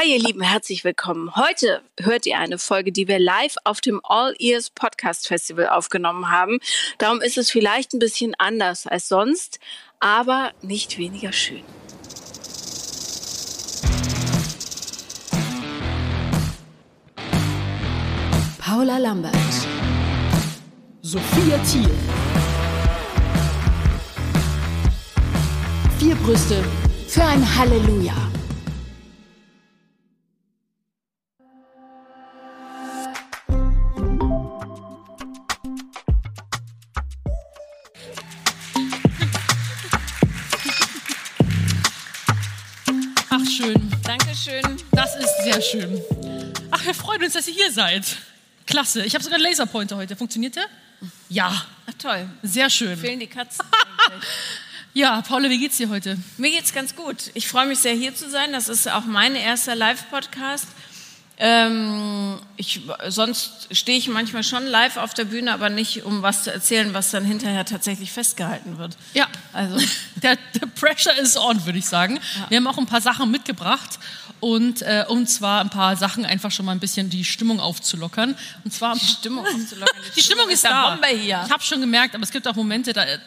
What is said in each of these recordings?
Hi ihr Lieben, herzlich willkommen. Heute hört ihr eine Folge, die wir live auf dem All Ears Podcast Festival aufgenommen haben. Darum ist es vielleicht ein bisschen anders als sonst, aber nicht weniger schön. Paula Lambert. Sophia Thiel. Vier Brüste für ein Halleluja. Sehr schön. Ach, wir freuen uns, dass ihr hier seid. Klasse. Ich habe sogar einen Laserpointer heute. Funktioniert der? Ja. Ach, toll. Sehr schön. Fehlen die Katzen. Ja, Paula, wie geht's dir heute? Mir geht's ganz gut. Ich freue mich sehr, hier zu sein. Das ist auch mein erster Live-Podcast. Ähm, ich, sonst stehe ich manchmal schon live auf der Bühne, aber nicht, um was zu erzählen, was dann hinterher tatsächlich festgehalten wird. Ja, Also, der, der Pressure is on, würde ich sagen. Wir haben auch ein paar Sachen mitgebracht. Und äh, um zwar ein paar Sachen einfach schon mal ein bisschen die Stimmung aufzulockern. Und zwar die Stimmung aufzulockern. Die Stimmung ist da. Bombe hier. Ich habe schon gemerkt, aber es gibt auch Momente, da äh,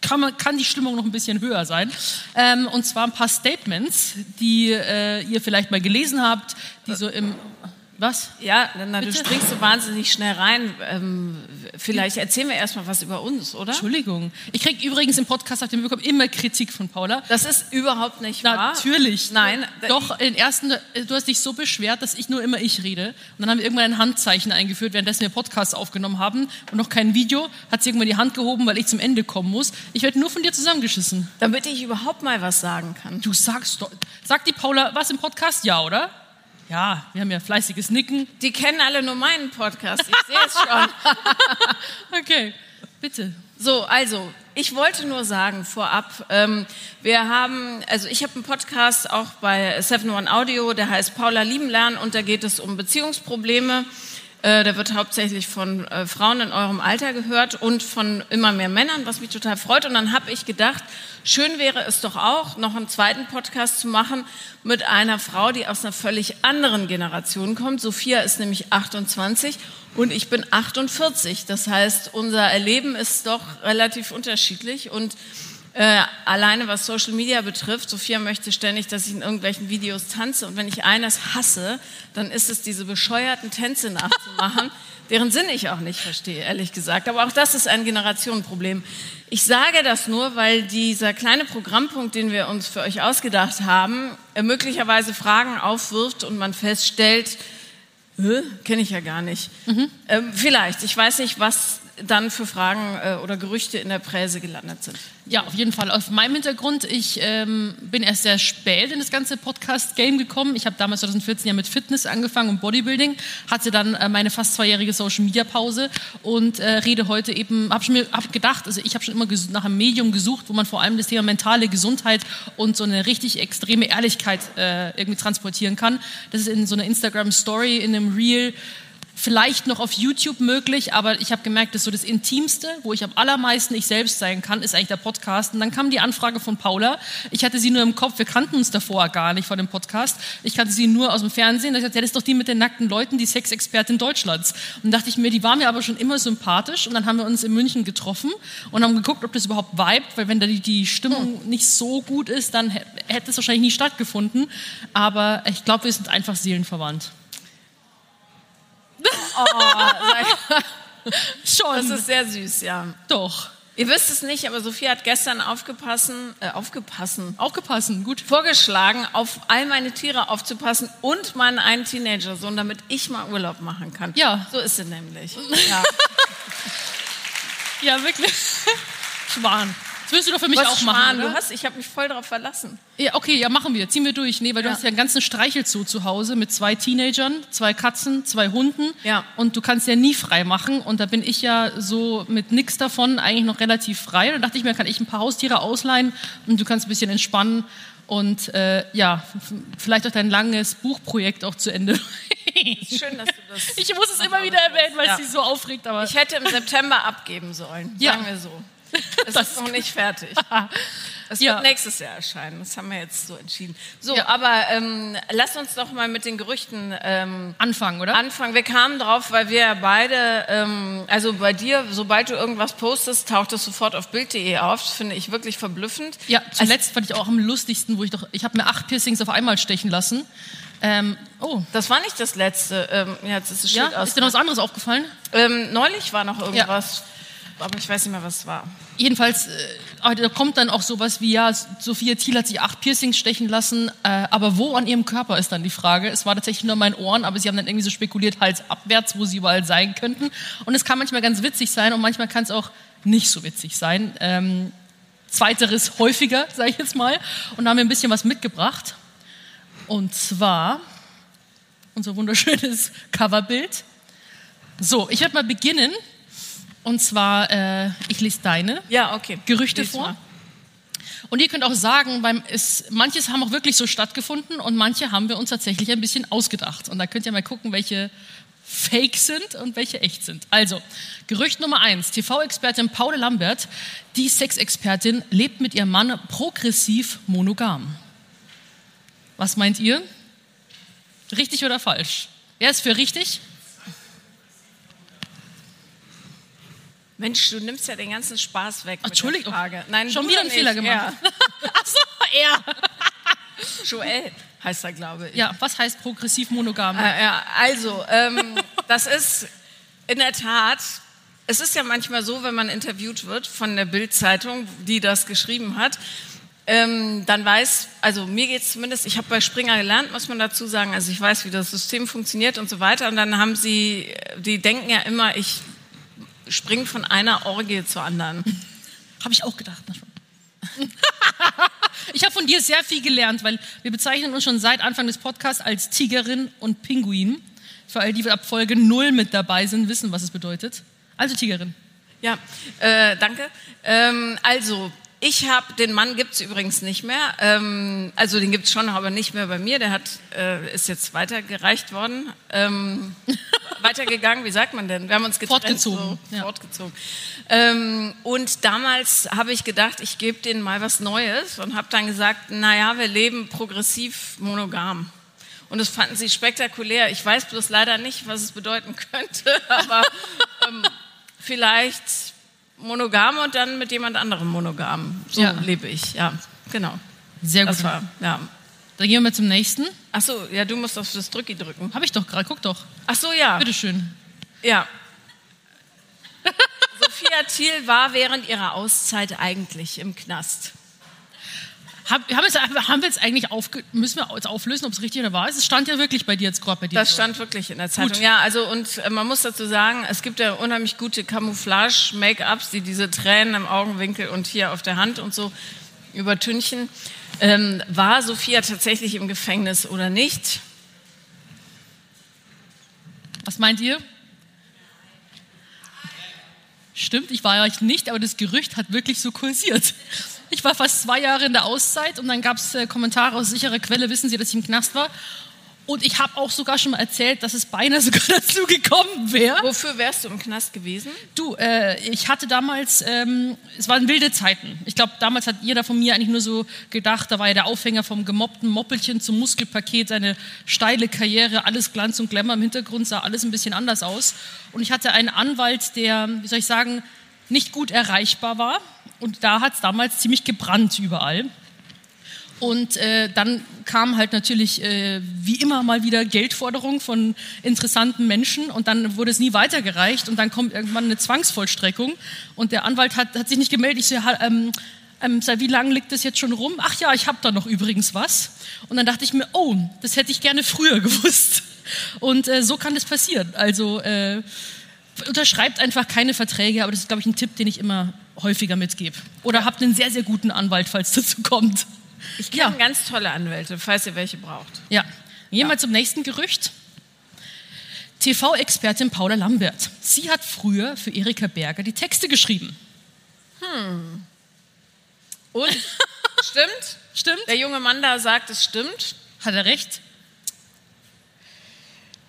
kann, man, kann die Stimmung noch ein bisschen höher sein. Ähm, und zwar ein paar Statements, die äh, ihr vielleicht mal gelesen habt, die so im... Was? Ja, na, du springst so wahnsinnig schnell rein. Ähm, vielleicht erzählen wir erstmal was über uns, oder? Entschuldigung. Ich kriege übrigens im Podcast, habt ihr mitbekommen, immer Kritik von Paula. Das ist überhaupt nicht wahr. Natürlich. Nein. Doch, in ersten, du hast dich so beschwert, dass ich nur immer ich rede. Und dann haben wir irgendwann ein Handzeichen eingeführt, währenddessen wir Podcasts aufgenommen haben und noch kein Video. Hat sie irgendwann die Hand gehoben, weil ich zum Ende kommen muss. Ich werde nur von dir zusammengeschissen. Damit ich überhaupt mal was sagen kann. Du sagst doch. Sagt die Paula was im Podcast? Ja, oder? Ja, wir haben ja fleißiges Nicken. Die kennen alle nur meinen Podcast. Ich sehe es schon. Okay, bitte. So, also, ich wollte nur sagen vorab, ähm, wir haben, also ich habe einen Podcast auch bei 7-One Audio, der heißt Paula lieben lernen und da geht es um Beziehungsprobleme. Äh, der wird hauptsächlich von äh, Frauen in eurem Alter gehört und von immer mehr Männern, was mich total freut. Und dann habe ich gedacht, schön wäre es doch auch, noch einen zweiten Podcast zu machen mit einer Frau, die aus einer völlig anderen Generation kommt. Sophia ist nämlich 28 und ich bin 48. Das heißt, unser Erleben ist doch relativ unterschiedlich und äh, alleine was Social Media betrifft, Sophia möchte ständig, dass ich in irgendwelchen Videos tanze und wenn ich eines hasse, dann ist es diese bescheuerten Tänze nachzumachen, deren Sinn ich auch nicht verstehe, ehrlich gesagt. Aber auch das ist ein Generationenproblem. Ich sage das nur, weil dieser kleine Programmpunkt, den wir uns für euch ausgedacht haben, möglicherweise Fragen aufwirft und man feststellt, Kenne ich ja gar nicht. Ähm, vielleicht. Ich weiß nicht, was dann für Fragen äh, oder Gerüchte in der Presse gelandet sind. Ja, auf jeden Fall. Auf meinem Hintergrund, ich ähm, bin erst sehr spät in das ganze Podcast-Game gekommen. Ich habe damals 2014 ja mit Fitness angefangen und Bodybuilding, hatte dann äh, meine fast zweijährige Social-Media-Pause und äh, rede heute eben, habe mir hab gedacht, also ich habe schon immer nach einem Medium gesucht, wo man vor allem das Thema mentale Gesundheit und so eine richtig extreme Ehrlichkeit äh, irgendwie transportieren kann. Das ist in so einer Instagram-Story, in einem Reel, vielleicht noch auf YouTube möglich, aber ich habe gemerkt, dass so das Intimste, wo ich am allermeisten ich selbst sein kann, ist eigentlich der Podcast. Und dann kam die Anfrage von Paula. Ich hatte sie nur im Kopf, wir kannten uns davor gar nicht vor dem Podcast. Ich kannte sie nur aus dem Fernsehen. Da ich gesagt, ja, das ist doch die mit den nackten Leuten, die Sexexpertin Deutschlands. Und dachte ich mir, die war mir aber schon immer sympathisch. Und dann haben wir uns in München getroffen und haben geguckt, ob das überhaupt vibet, weil wenn da die, die Stimmung nicht so gut ist, dann hä- hätte es wahrscheinlich nie stattgefunden. Aber ich glaube, wir sind einfach seelenverwandt. Schon. Das ist sehr süß, ja. Doch. Ihr wisst es nicht, aber Sophia hat gestern aufgepassen, äh, aufgepassen, Aufgepasst, gut. vorgeschlagen, auf all meine Tiere aufzupassen und meinen einen Teenager-Sohn, damit ich mal Urlaub machen kann. Ja. So ist sie nämlich. Ja. Ja, wirklich. Schwan. Das willst du doch für mich Was auch Schwan, machen, du oder? hast, ich habe mich voll darauf verlassen. Ja, okay, ja, machen wir. Ziehen wir durch. Nee, weil du Ja. hast ja einen ganzen Streichelzoo zu Hause mit zwei Teenagern, zwei Katzen, zwei Hunden. Ja. Und du kannst ja nie frei machen. Und da bin ich ja so mit nix davon eigentlich noch relativ frei. Und da dachte ich mir, kann ich ein paar Haustiere ausleihen und du kannst ein bisschen entspannen und äh, ja, vielleicht auch dein langes Buchprojekt auch zu Ende. Schön, dass du das. ich muss es immer wieder erwähnen, weil Ja. es sich so aufregt. Aber Ich hätte im September abgeben sollen, Ja. sagen wir so. Es ist noch nicht fertig. Es Ja. wird nächstes Jahr erscheinen. Das haben wir jetzt so entschieden. So, Ja. aber ähm, lass uns doch mal mit den Gerüchten ähm, Anfangen, oder? anfangen. Wir kamen drauf, weil wir ja beide, ähm, also bei dir, sobald du irgendwas postest, taucht es sofort auf Bild.de auf. Das finde ich wirklich verblüffend. Ja, zuletzt fand ich auch am lustigsten, wo ich doch, ich habe mir acht Piercings auf einmal stechen lassen. Ähm, oh, Das war nicht das letzte. Ähm, ja, jetzt ist das ja, Schild aus. ist dir noch was anderes aufgefallen? Ähm, neulich war noch irgendwas, aber ich weiß nicht mehr, was es war. Jedenfalls, äh, aber da kommt dann auch sowas wie, ja, Sophia Thiel hat sich acht Piercings stechen lassen, äh, aber wo an ihrem Körper ist dann die Frage. Es war tatsächlich nur mein Ohren, aber sie haben dann irgendwie so spekuliert, Hals abwärts, wo sie überall sein könnten. Und es kann manchmal ganz witzig sein und manchmal kann es auch nicht so witzig sein. Ähm, zweiteres häufiger, sage ich jetzt mal. Und da haben wir ein bisschen was mitgebracht. Und zwar unser wunderschönes Coverbild. So, ich werde mal beginnen. Und zwar, äh, ich lese deine Ja, okay. Gerüchte Lies vor. mal. Und ihr könnt auch sagen, beim, es, manches haben auch wirklich so stattgefunden und manche haben wir uns tatsächlich ein bisschen ausgedacht. Und da könnt ihr mal gucken, welche fake sind und welche echt sind. Also, Gerücht Nummer eins. TV-Expertin Paule Lambert, die Sexexpertin, lebt mit ihrem Mann progressiv monogam. Was meint ihr? Richtig oder falsch? Wer ist für richtig? Mensch, du nimmst ja den ganzen Spaß weg. Ach, Entschuldigung. Nein, Schon wieder einen nicht. Fehler gemacht. Ja. Achso, er. Joel heißt er, glaube ich. Ja, was heißt progressiv monogam? Äh, ja, also, ähm, das ist in der Tat, es ist ja manchmal so, wenn man interviewt wird von der Bild-Zeitung, die das geschrieben hat, ähm, dann weiß, also mir geht es zumindest, ich habe bei Springer gelernt, muss man dazu sagen, also ich weiß, wie das System funktioniert und so weiter. Und dann haben sie, die denken ja immer, ich springe von einer Orgie zur anderen. Habe ich auch gedacht. ich habe von dir sehr viel gelernt, weil wir bezeichnen uns schon seit Anfang des Podcasts als Tigerin und Pinguin. Für all die die ab Folge 0 mit dabei sind, wissen, was es bedeutet. Also Tigerin. Ja, äh, danke. Ähm, also, ich habe, den Mann gibt's übrigens nicht mehr. Ähm, also, den gibt's schon, aber nicht mehr bei mir. Der hat, äh, ist jetzt weitergereicht worden. Ähm, weitergegangen, wie sagt man denn? Wir haben uns getrennt. Fortgezogen, So, ja. Fortgezogen. Ähm, und damals habe ich gedacht, ich gebe denen mal was Neues und habe dann gesagt, naja, wir leben progressiv monogam. Und das fanden sie spektakulär. Ich weiß bloß leider nicht, was es bedeuten könnte, aber ähm, vielleicht monogam und dann mit jemand anderem monogam. So Ja. lebe ich, ja, genau. Sehr Das gut. war, ja. Dann gehen wir zum nächsten. Ach so, ja, du musst auf das Drücki drücken. Habe ich doch gerade, guck doch. Ach so, ja. Bitteschön. Ja. Sophia Thiel war während ihrer Auszeit eigentlich im Knast. Hab, haben, wir haben wir jetzt eigentlich aufge, müssen wir jetzt auflösen, ob es richtig oder wahr ist? Es stand ja wirklich bei dir jetzt gerade bei dir. Das so. stand wirklich in der Zeitung. Gut. Ja, also und äh, man muss dazu sagen, es gibt ja unheimlich gute Camouflage-Make-ups, die diese Tränen im Augenwinkel und hier auf der Hand und so übertünchen. Ähm, war Sophia tatsächlich im Gefängnis oder nicht? Was meint ihr? Stimmt, ich war ja nicht, aber das Gerücht hat wirklich so kursiert. Ich war fast zwei Jahre in der Auszeit und dann gab es äh, Kommentare aus sicherer Quelle, wissen Sie, dass ich im Knast war. Und ich habe auch sogar schon mal erzählt, dass es beinahe sogar dazu gekommen wäre. Wofür wärst du im Knast gewesen? Du, äh, ich hatte damals, ähm, es waren wilde Zeiten. Ich glaube, damals hat jeder von mir eigentlich nur so gedacht, da war ja der Aufhänger vom gemobbten Moppelchen zum Muskelpaket, seine steile Karriere, alles Glanz und Glamour im Hintergrund, sah alles ein bisschen anders aus. Und ich hatte einen Anwalt, der, wie soll ich sagen, nicht gut erreichbar war. Und da hat es damals ziemlich gebrannt überall. Und äh, dann kam halt natürlich äh, wie immer mal wieder Geldforderung von interessanten Menschen und dann wurde es nie weitergereicht und dann kommt irgendwann eine Zwangsvollstreckung und der Anwalt hat, hat sich nicht gemeldet. Ich so, ähm, ähm, sag, wie lange liegt das jetzt schon rum? Ach ja, ich habe da noch übrigens was. Und dann dachte ich mir, oh, das hätte ich gerne früher gewusst. Und äh, so kann das passieren. Also äh, unterschreibt einfach keine Verträge, aber das ist, glaube ich, ein Tipp, den ich immer häufiger mitgebe. Oder habt einen sehr, sehr guten Anwalt, falls dazu kommt. Ich kenne ganz tolle Anwälte, falls ihr welche braucht. Ja. Gehen wir zum nächsten Gerücht. TV-Expertin Paula Lambert. Sie hat früher für Erika Berger die Texte geschrieben. Und? stimmt? Stimmt? Der junge Mann da sagt, es stimmt. Hat er recht?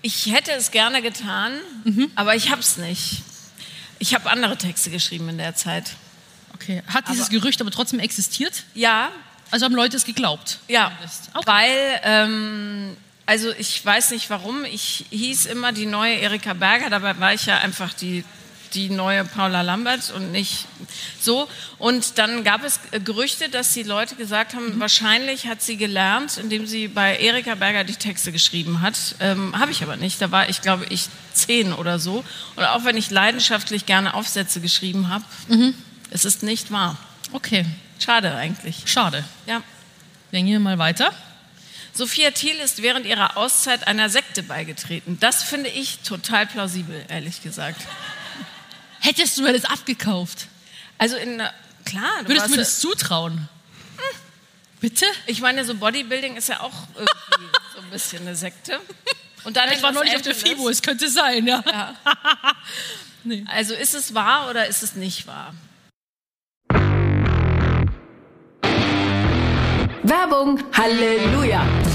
Ich hätte es gerne getan, aber ich habe es nicht. Ich habe andere Texte geschrieben in der Zeit. Okay. Hat dieses Gerücht aber trotzdem existiert? Ja, Also haben Leute es geglaubt? ja. Okay. weil, ähm, also ich weiß nicht warum, ich hieß immer die neue Erika Berger, dabei war ich ja einfach die, die neue Paula Lambert und nicht so. Und dann gab es Gerüchte, dass die Leute gesagt haben, wahrscheinlich hat sie gelernt, indem sie bei Erika Berger die Texte geschrieben hat. Ähm, Habe ich aber nicht, da war ich, glaube ich, zehn oder so. Und auch wenn ich leidenschaftlich gerne Aufsätze geschrieben habe, es ist nicht wahr. okay. Schade eigentlich. Schade. Ja. Dann gehen wir mal weiter. Sophia Thiel ist während ihrer Auszeit einer Sekte beigetreten. Das finde ich total plausibel, ehrlich gesagt. Hättest du mir das abgekauft? Also in klar, du Würdest du mir das zutrauen? Bitte? ich meine, so Bodybuilding ist ja auch irgendwie so ein bisschen eine Sekte. Und dann Ich war neulich auf der FIBO, es könnte sein, ja. Also ist es wahr oder ist es nicht wahr? Werbung. Halleluja.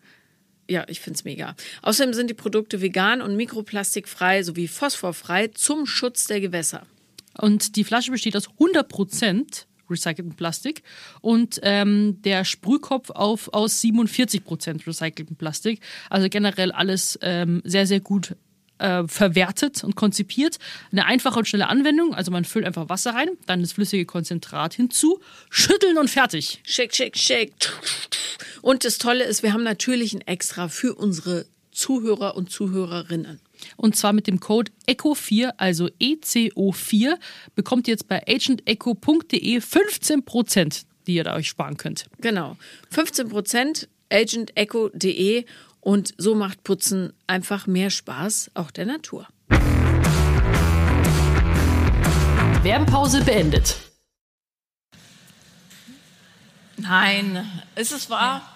ja, ich find's mega. Außerdem sind die Produkte vegan und mikroplastikfrei sowie phosphorfrei zum Schutz der Gewässer. Und die Flasche besteht aus 100 Prozent recyceltem Plastik und ähm, der Sprühkopf auf, aus 47 Prozent recyceltem Plastik. Also generell alles ähm, sehr, sehr gut äh, verwertet und konzipiert. Eine einfache und schnelle Anwendung. Also man füllt einfach Wasser rein, dann das flüssige Konzentrat hinzu, schütteln und fertig. Shake, shake, shake. Und das Tolle ist, wir haben natürlich ein Extra für unsere Zuhörer und Zuhörerinnen. Und zwar mit dem Code ECHO4, also ECO4, bekommt ihr jetzt bei agentecho.de 15%, die ihr da euch sparen könnt. Genau. 15 Prozent agentecho.de und so macht Putzen einfach mehr Spaß, auch der Natur. Werbepause beendet. Nein, ist es wahr?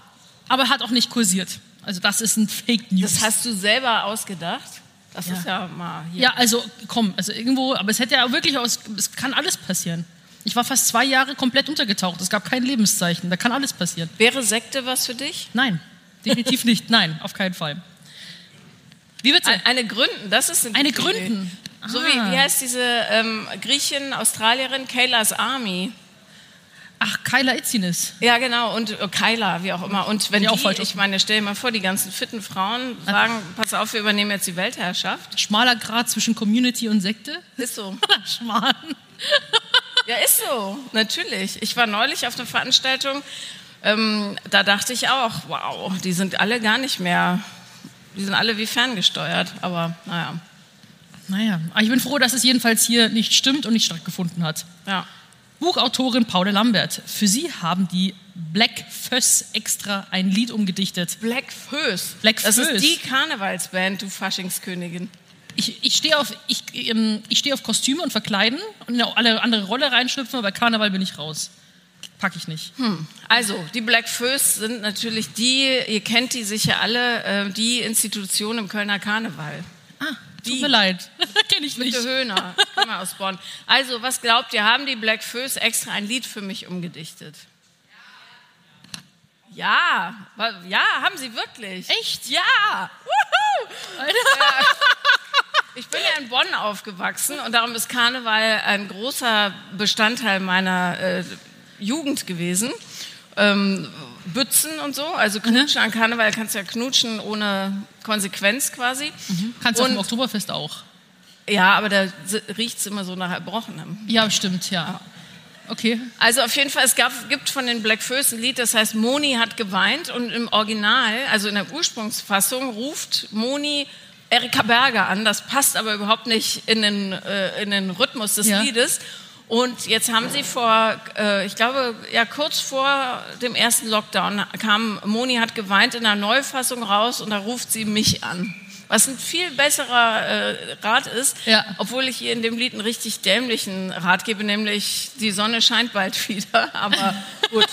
Aber hat auch nicht kursiert. Also das ist ein Fake News. Das hast du selber ausgedacht? Das ist ja mal hier. Ja, also komm, also irgendwo, aber es hätte ja wirklich aus, es kann alles passieren. Ich war fast zwei Jahre komplett untergetaucht. Es gab kein Lebenszeichen. Da kann alles passieren. Wäre Sekte was für dich? Nein, definitiv nicht. Nein, auf keinen Fall. Wie bitte? Ein- Eine Gründen, das ist eine, Eine gute Idee. Gründen. So Ah. wie, wie heißt diese ähm, Griechin, Australierin, Kayla's Army? Ach, Kyla Itzines. Ja, genau, und äh, Kyla, wie auch immer. Und wenn Ja, auch die, ich meine, stell dir mal vor, die ganzen fitten Frauen sagen, pass auf, wir übernehmen jetzt die Weltherrschaft. Schmaler Grad zwischen Community und Sekte. Ist so. Schmal. Ja, ist so, natürlich. Ich war neulich auf einer Veranstaltung, ähm, da dachte ich auch, wow, die sind alle gar nicht mehr, die sind alle wie ferngesteuert, aber naja, Naja, aber ich bin froh, dass es jedenfalls hier nicht stimmt und nicht stattgefunden hat. ja. Buchautorin Paula Lambert. Für sie haben die Black Föss extra ein Lied umgedichtet. Black Föß. Black das Föß. ist die Karnevalsband, du Faschingskönigin. Ich, ich stehe auf, ich, ähm, ich steh auf Kostüme und Verkleiden und in alle andere Rolle reinschlüpfen, aber bei Karneval bin ich raus. Pack ich nicht. Also, die Black Föß sind natürlich die, ihr kennt die sicher alle, äh, die Institution im Kölner Karneval. Ah, tut mir leid. Kenne ich nicht. Bitte Höhner, ich komme aus Bonn. Also, was glaubt ihr, haben die Black Föß extra ein Lied für mich umgedichtet? Ja, ja, haben sie wirklich. Echt? Ja. Wuhu! Ja. Ich bin ja in Bonn aufgewachsen und darum ist Karneval ein großer Bestandteil meiner äh, Jugend gewesen. Ähm, Bützen und so, also knutschen an Karneval kannst du ja knutschen ohne Konsequenz quasi. Kannst du auf dem Oktoberfest auch. Ja, aber da riecht es immer so nach Erbrochenem. Ja, stimmt, ja. Okay. Also auf jeden Fall, es gab, gibt von den Black Föß ein Lied, das heißt Moni hat geweint und im Original, also in der Ursprungsfassung, ruft Moni Erika Berger an. Das passt aber überhaupt nicht in den, äh, in den Rhythmus des Ja. Liedes. Und jetzt haben sie vor, äh, ich glaube, ja kurz vor dem ersten Lockdown kam Moni hat geweint in der Neufassung raus und da ruft sie mich an. Was ein viel besserer äh, Rat ist, Ja. obwohl ich ihr in dem Lied einen richtig dämlichen Rat gebe, nämlich die Sonne scheint bald wieder. Aber gut,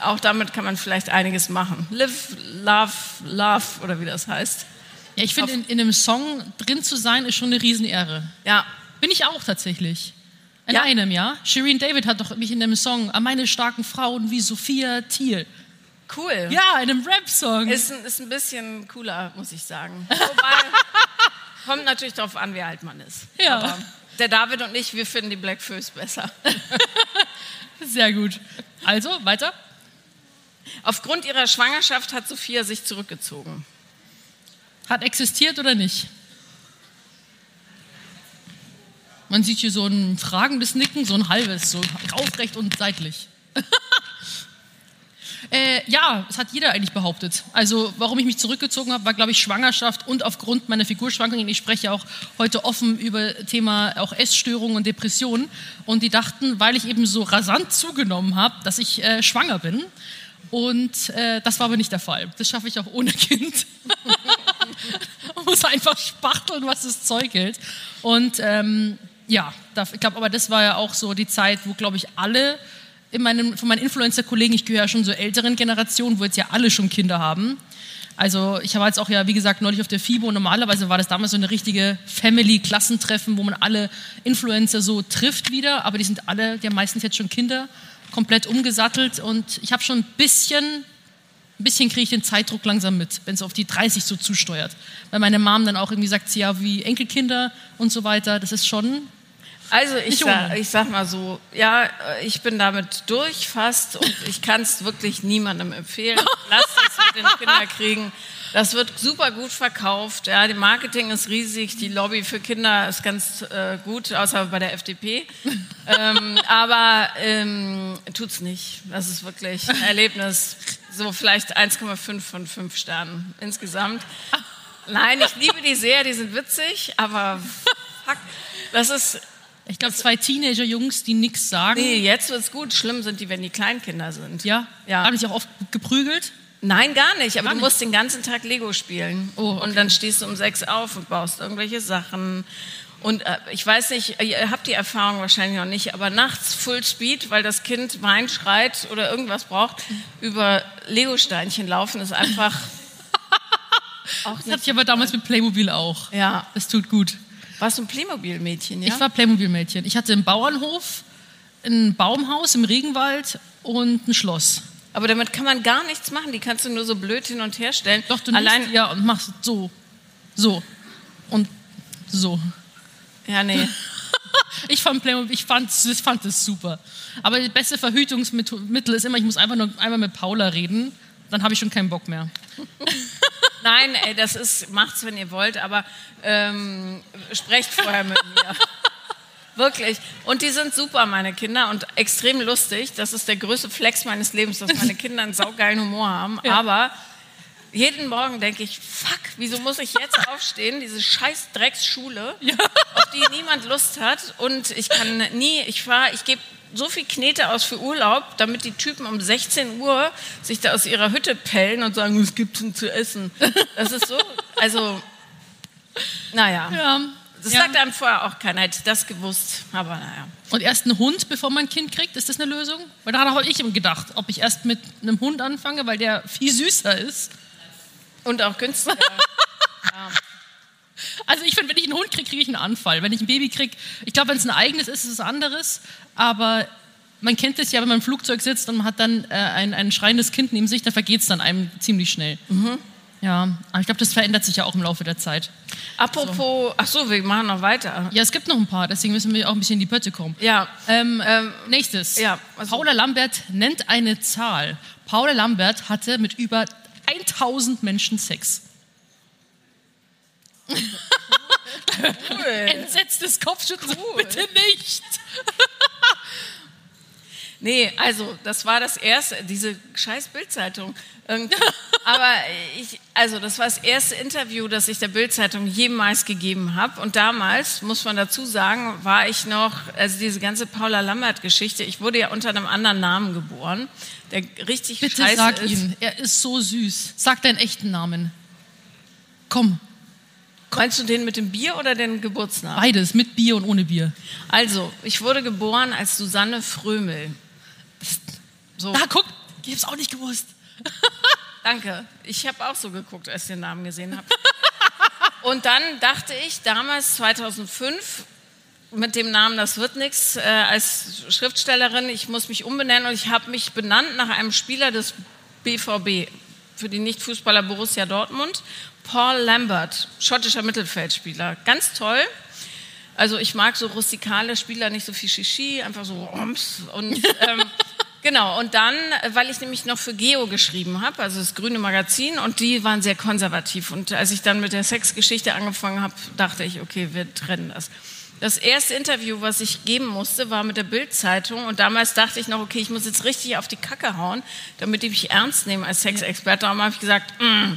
auch damit kann man vielleicht einiges machen. Live, love, love oder wie das heißt. Ja, ich finde, in, in einem Song drin zu sein, ist schon eine Riesenehre. Ja, Bin ich auch tatsächlich. In Ja. einem, ja. Shireen David hat doch mich in einem Song an meine starken Frauen wie Sophia Thiel. cool. Ja, in einem Rap-Song. Ist, ein, ist ein bisschen cooler, muss ich sagen. Wobei, kommt natürlich darauf an, wie alt man ist. Ja. Aber der David und ich, wir finden die Black Föß besser. Sehr gut. Also, weiter. Aufgrund ihrer Schwangerschaft hat Sophia sich zurückgezogen. Hat existiert oder nicht? Man sieht hier so ein fragendes Nicken, so ein halbes, so aufrecht und seitlich. äh, ja, das hat jeder eigentlich behauptet. Also, warum ich mich zurückgezogen habe, war, glaube ich, Schwangerschaft und aufgrund meiner Figurschwankungen. Ich spreche auch heute offen über Thema auch Essstörungen und Depressionen. Und die dachten, weil ich eben so rasant zugenommen habe, dass ich äh, schwanger bin. Und äh, das war aber nicht der Fall. Das schaffe ich auch ohne Kind. Man muss einfach spachteln, was das Zeug hält. Und ähm, ja, ich glaube, aber das war ja auch so die Zeit, wo, glaube ich, alle in meinem, von meinen Influencer-Kollegen, ich gehöre ja schon zur älteren Generation, wo jetzt ja alle schon Kinder haben. Also ich war jetzt auch ja, wie gesagt, neulich auf der FIBO. Normalerweise war das damals so eine richtige Family-Klassentreffen, wo man alle Influencer so trifft wieder. Aber die sind alle, die haben meistens jetzt schon Kinder, komplett umgesattelt. Und ich habe schon ein bisschen ein bisschen kriege ich den Zeitdruck langsam mit, wenn es auf die 30 so zusteuert. Weil meine Mom dann auch irgendwie sagt, sie ja, wie Enkelkinder und so weiter. Das ist schon, Also ich sag, ich sag mal so, ja, äh, ich bin damit durch fast und ich kann es wirklich niemandem empfehlen. Lasst es mit den Kinderkriegen. Das wird super gut verkauft. Ja, die Marketing ist riesig, die Lobby für Kinder ist ganz äh, gut, außer bei der FDP. ähm, aber ähm, tut's nicht. Das ist wirklich ein Erlebnis. So vielleicht 1,5 von 5 Sternen insgesamt. Nein, ich liebe die sehr, die sind witzig, aber fuck, das ist ich glaube, zwei Teenager-Jungs, die nichts sagen. Nee, jetzt wird's gut. Schlimm sind die, wenn die Kleinkinder sind. Ja, Ja. haben sich auch oft geprügelt. Nein, gar nicht. Aber Gar du nicht. musst den ganzen Tag Lego spielen. Oh, okay. Und dann stehst du um sechs auf und baust irgendwelche Sachen. Und äh, ich weiß nicht, ihr habt die Erfahrung wahrscheinlich noch nicht, aber nachts Full Speed, weil das Kind weint, schreit oder irgendwas braucht, über Lego-Steinchen laufen ist einfach auch Das hatte nicht. ich aber damals mit Playmobil auch. Ja. Das tut gut. Warst du ein Playmobil-Mädchen, ja? Ich war Playmobil-Mädchen. Ich hatte einen Bauernhof, ein Baumhaus im Regenwald und ein Schloss. aber damit kann man gar nichts machen. Die kannst du nur so blöd hin und her stellen. Doch, du Allein, nimmst, ja, und machst so, so und so. ja, nee. Ich fand Playmobil, ich fand, ich fand das super. Aber das beste Verhütungsmittel ist immer, ich muss einfach nur einmal mit Paula reden, dann habe ich schon keinen Bock mehr. Nein, ey, das ist, macht's, wenn ihr wollt, aber ähm, sprecht vorher mit mir. Wirklich. Und die sind super, meine Kinder, und extrem lustig. Das ist der größte Flex meines Lebens, dass meine Kinder einen saugeilen Humor haben. Aber jeden Morgen denke ich, fuck, wieso muss ich jetzt aufstehen? Diese scheiß Drecksschule, auf die niemand Lust hat. Und ich kann nie, ich fahre, ich gebe so viel Knete aus für Urlaub, damit die Typen um 16 Uhr sich da aus ihrer Hütte pellen und sagen, was gibt's denn zu essen? Das ist so, also, naja. Ja. Das ja. sagt einem vorher auch keiner, hätte ich das gewusst, aber naja. Und erst ein Hund, bevor man ein Kind kriegt, ist das eine Lösung? Weil daran habe ich immer gedacht, ob ich erst mit einem Hund anfange, weil der viel süßer ist. Und auch günstiger. Also ich finde, wenn ich einen Hund kriege, kriege ich einen Anfall. Wenn ich ein Baby kriege, ich glaube, wenn es ein eigenes ist, ist es anderes. Aber man kennt es ja, wenn man im Flugzeug sitzt und man hat dann äh, ein, ein schreiendes Kind neben sich, da vergeht es dann einem ziemlich schnell. Ja, aber ich glaube, das verändert sich ja auch im Laufe der Zeit. Apropos, ach so, wir machen noch weiter. Ja, es gibt noch ein paar, deswegen müssen wir auch ein bisschen in die Pötte kommen. Ja, Ähm, ähm, nächstes. ja, also- Paula Lambert nennt eine Zahl. Paula Lambert hatte mit über 1000 Menschen Sex. Entsetztes Kopfschütteln. Bitte nicht. Nee, also das war das erste, diese scheiß Bildzeitung. Aber ich, also das war das erste Interview, das ich der Bildzeitung jemals gegeben habe. Und damals, muss man dazu sagen, war ich noch, also diese ganze Paula Lambert-Geschichte, ich wurde ja unter einem anderen Namen geboren, der richtig Bitte scheiße sag ist. ihn. Er ist so süß. Sag deinen echten Namen. Komm, Meinst du den mit dem Bier oder den Geburtsnamen? beides, mit Bier und ohne Bier. Also, ich wurde geboren als Susanne Frömel. So. Da, guck, ich hab's auch nicht gewusst. Danke. Ich habe auch so geguckt, als ich den Namen gesehen habe. Und dann dachte ich damals, 2005, mit dem Namen Das wird nichts, äh, als Schriftstellerin, ich muss mich umbenennen und ich habe mich benannt nach einem Spieler des BVB, für die Nicht-Fußballer Borussia Dortmund, Paul Lambert, schottischer Mittelfeldspieler. Ganz toll. Also ich mag so rustikale Spieler, nicht so viel Shishi, einfach so Roms und ähm, genau. Und dann, weil ich nämlich noch für Geo geschrieben habe, also das grüne Magazin, und die waren sehr konservativ. Und als ich dann mit der Sexgeschichte angefangen habe, dachte ich, okay, wir trennen das. Das erste Interview, was ich geben musste, war mit der Bild-Zeitung. Und damals dachte ich noch, okay, ich muss jetzt richtig auf die Kacke hauen, damit die mich ernst nehmen als Sexexperte. Darum habe ich gesagt, mm,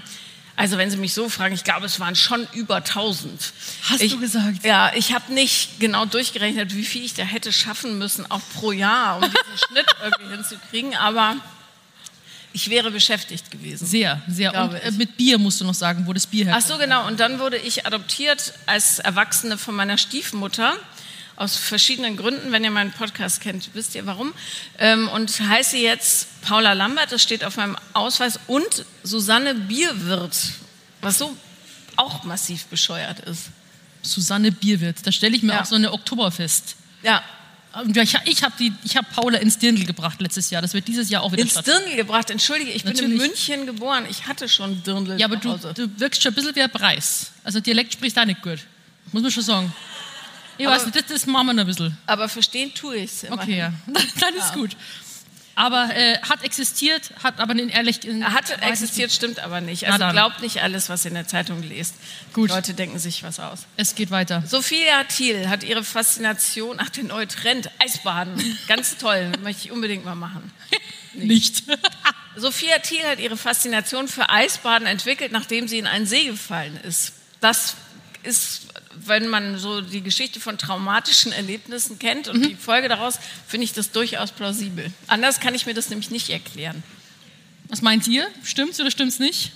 also wenn Sie mich so fragen, ich glaube, es waren schon über 1000. Hast ich, du gesagt? Ja, ich habe nicht genau durchgerechnet, wie viel ich da hätte schaffen müssen, auch pro Jahr, um diesen Schnitt irgendwie hinzukriegen. Aber ich wäre beschäftigt gewesen. Sehr, sehr. Und äh, mit Bier musst du noch sagen, wo das Bier Ach herkommt. so, genau. Und dann wurde ich adoptiert als Erwachsene von meiner Stiefmutter. Aus verschiedenen Gründen. Wenn ihr meinen Podcast kennt, wisst ihr warum. Ähm, und heiße jetzt Paula Lambert, das steht auf meinem Ausweis, und Susanne Bierwirt, was so auch massiv bescheuert ist. Susanne Bierwirt. Da stelle ich mir Ja. auch so eine Oktoberfest. Ja, Ich, ich habe hab Paula ins Dirndl gebracht letztes Jahr. Das wird dieses Jahr auch wieder ins stattfinden. Dirndl gebracht. Entschuldige, ich bin in Natürlich. München geboren. Ich hatte schon Dirndl Ja, aber du, du wirkst schon ein bisschen wie ein Preis. Also Dialekt sprichst auch nicht gut. Muss man schon sagen. Ich Aber- weiß nicht, das, das machen wir noch ein bisschen. Aber verstehen tue ich es. Okay, ja. Dann ist gut. Aber äh, hat existiert, hat aber in ehrlich... In, Hat existiert, stimmt aber nicht. Also glaubt nicht alles, was ihr in der Zeitung lest. Gut. Leute denken sich was aus. nicht- Es geht weiter. Sophia Thiel hat ihre Faszination, ach der neue Trend, Eisbaden. Ganz toll, möchte ich unbedingt mal machen. Nicht. Sophia Thiel hat ihre Faszination für Eisbaden entwickelt, nachdem sie in einen See gefallen ist. Das ist, wenn man so die Geschichte von traumatischen Erlebnissen kennt und die Folge daraus, finde ich das durchaus plausibel. Anders kann ich mir das nämlich nicht erklären. Was meint ihr? Stimmt's oder stimmt's nicht?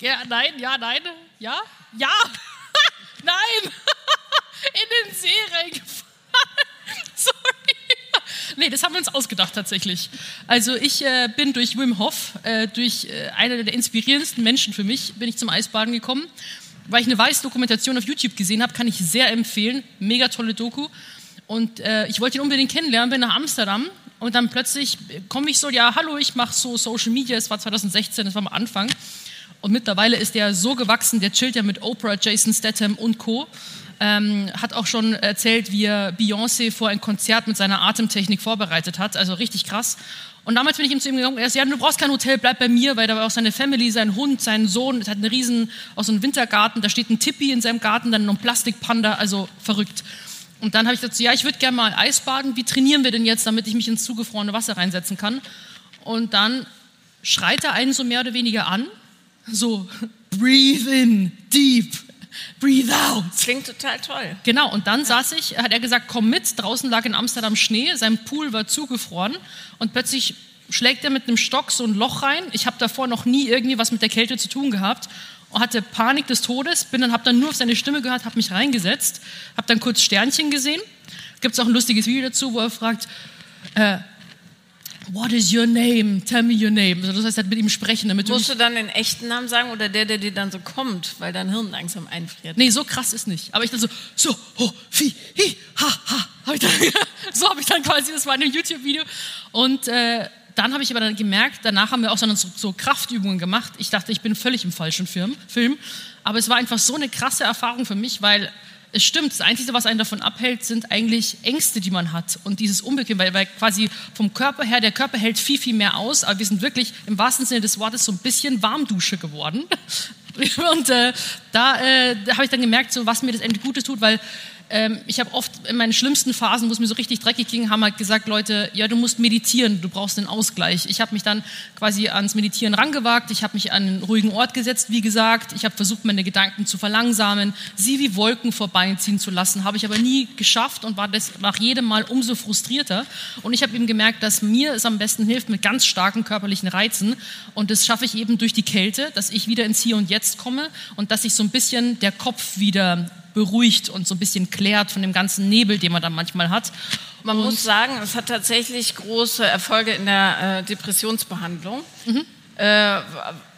Ja, nein, ja, nein, ja, ja, nein, in den See reingefallen. Sorry. Nee, das haben wir uns ausgedacht tatsächlich. Also ich äh, bin durch Wim Hof, äh, durch äh, einer der inspirierendsten Menschen für mich, bin ich zum Eisbaden gekommen. Weil ich eine Weiß-Dokumentation auf YouTube gesehen habe, kann ich sehr empfehlen. Mega tolle Doku. Und äh, ich wollte ihn unbedingt kennenlernen, bin nach Amsterdam und dann plötzlich komme ich so, ja, hallo, ich mache so Social Media, es war 2016, das war am Anfang. Und mittlerweile ist der so gewachsen, der chillt ja mit Oprah, Jason Statham und Co. Ähm, hat auch schon erzählt, wie er Beyoncé vor ein Konzert mit seiner Atemtechnik vorbereitet hat, also richtig krass. Und damals bin ich ihm zu ihm gegangen, er ist, ja, du brauchst kein Hotel, bleib bei mir, weil da war auch seine Family, sein Hund, sein Sohn, das hat einen riesen, aus so einem Wintergarten, da steht ein Tippi in seinem Garten, dann noch ein Plastikpanda, also verrückt. Und dann habe ich dazu, ja, ich würde gerne mal Eisbaden, wie trainieren wir denn jetzt, damit ich mich ins zugefrorene Wasser reinsetzen kann? Und dann schreit er einen so mehr oder weniger an, so, breathe in, deep, breathe out. Klingt total toll. Genau, und dann saß ich, hat er gesagt, komm mit. Draußen lag in Amsterdam Schnee, sein Pool war zugefroren und plötzlich schlägt er mit einem Stock so ein Loch rein. Ich habe davor noch nie irgendwie was mit der Kälte zu tun gehabt und hatte Panik des Todes, bin dann habe dann nur auf seine Stimme gehört, habe mich reingesetzt, habe dann kurz Sternchen gesehen. Gibt es auch ein lustiges Video dazu, wo er fragt, äh, What is your name? Tell me your name. Also das heißt, hat mit ihm sprechen, damit du Musst nicht du dann den echten Namen sagen oder der, der dir dann so kommt, weil dein Hirn langsam einfriert? Nee, so krass ist nicht. Aber ich dann so, so, ho, fi, hi, ha, ha. Hab habe ich, dann- so hab ich dann quasi, das war in einem YouTube-Video. Und äh, dann habe ich aber dann gemerkt, danach haben wir auch so, so Kraftübungen gemacht. Ich dachte, ich bin völlig im falschen Film, Film. Aber es war einfach so eine krasse Erfahrung für mich, weil es stimmt, das Einzige, was einen davon abhält, sind eigentlich Ängste, die man hat. Und dieses Unbequem, weil, weil quasi vom Körper her, der Körper hält viel, viel mehr aus, aber wir sind wirklich im wahrsten Sinne des Wortes so ein bisschen Warmdusche geworden. Und äh, da, äh, habe ich dann gemerkt, so, was mir das endlich Gutes tut, weil ähm, ich habe oft in meinen schlimmsten Phasen, wo es mir so richtig dreckig ging, haben halt gesagt, Leute, ja, du musst meditieren, du brauchst einen Ausgleich. Ich habe mich dann quasi ans Meditieren rangewagt, ich habe mich an einen ruhigen Ort gesetzt, wie gesagt, ich habe versucht, meine Gedanken zu verlangsamen, sie wie Wolken vorbeiziehen zu lassen, habe ich aber nie geschafft und war das nach jedem Mal umso frustrierter. Und ich habe eben gemerkt, dass mir es am besten hilft mit ganz starken körperlichen Reizen und das schaffe ich eben durch die Kälte, dass ich wieder ins Hier und Jetzt komme und dass sich so ein bisschen der Kopf wieder beruhigt und so ein bisschen klärt von dem ganzen Nebel, den man dann manchmal hat. Man muss sagen, es hat tatsächlich große Erfolge in der äh, Depressionsbehandlung. Äh,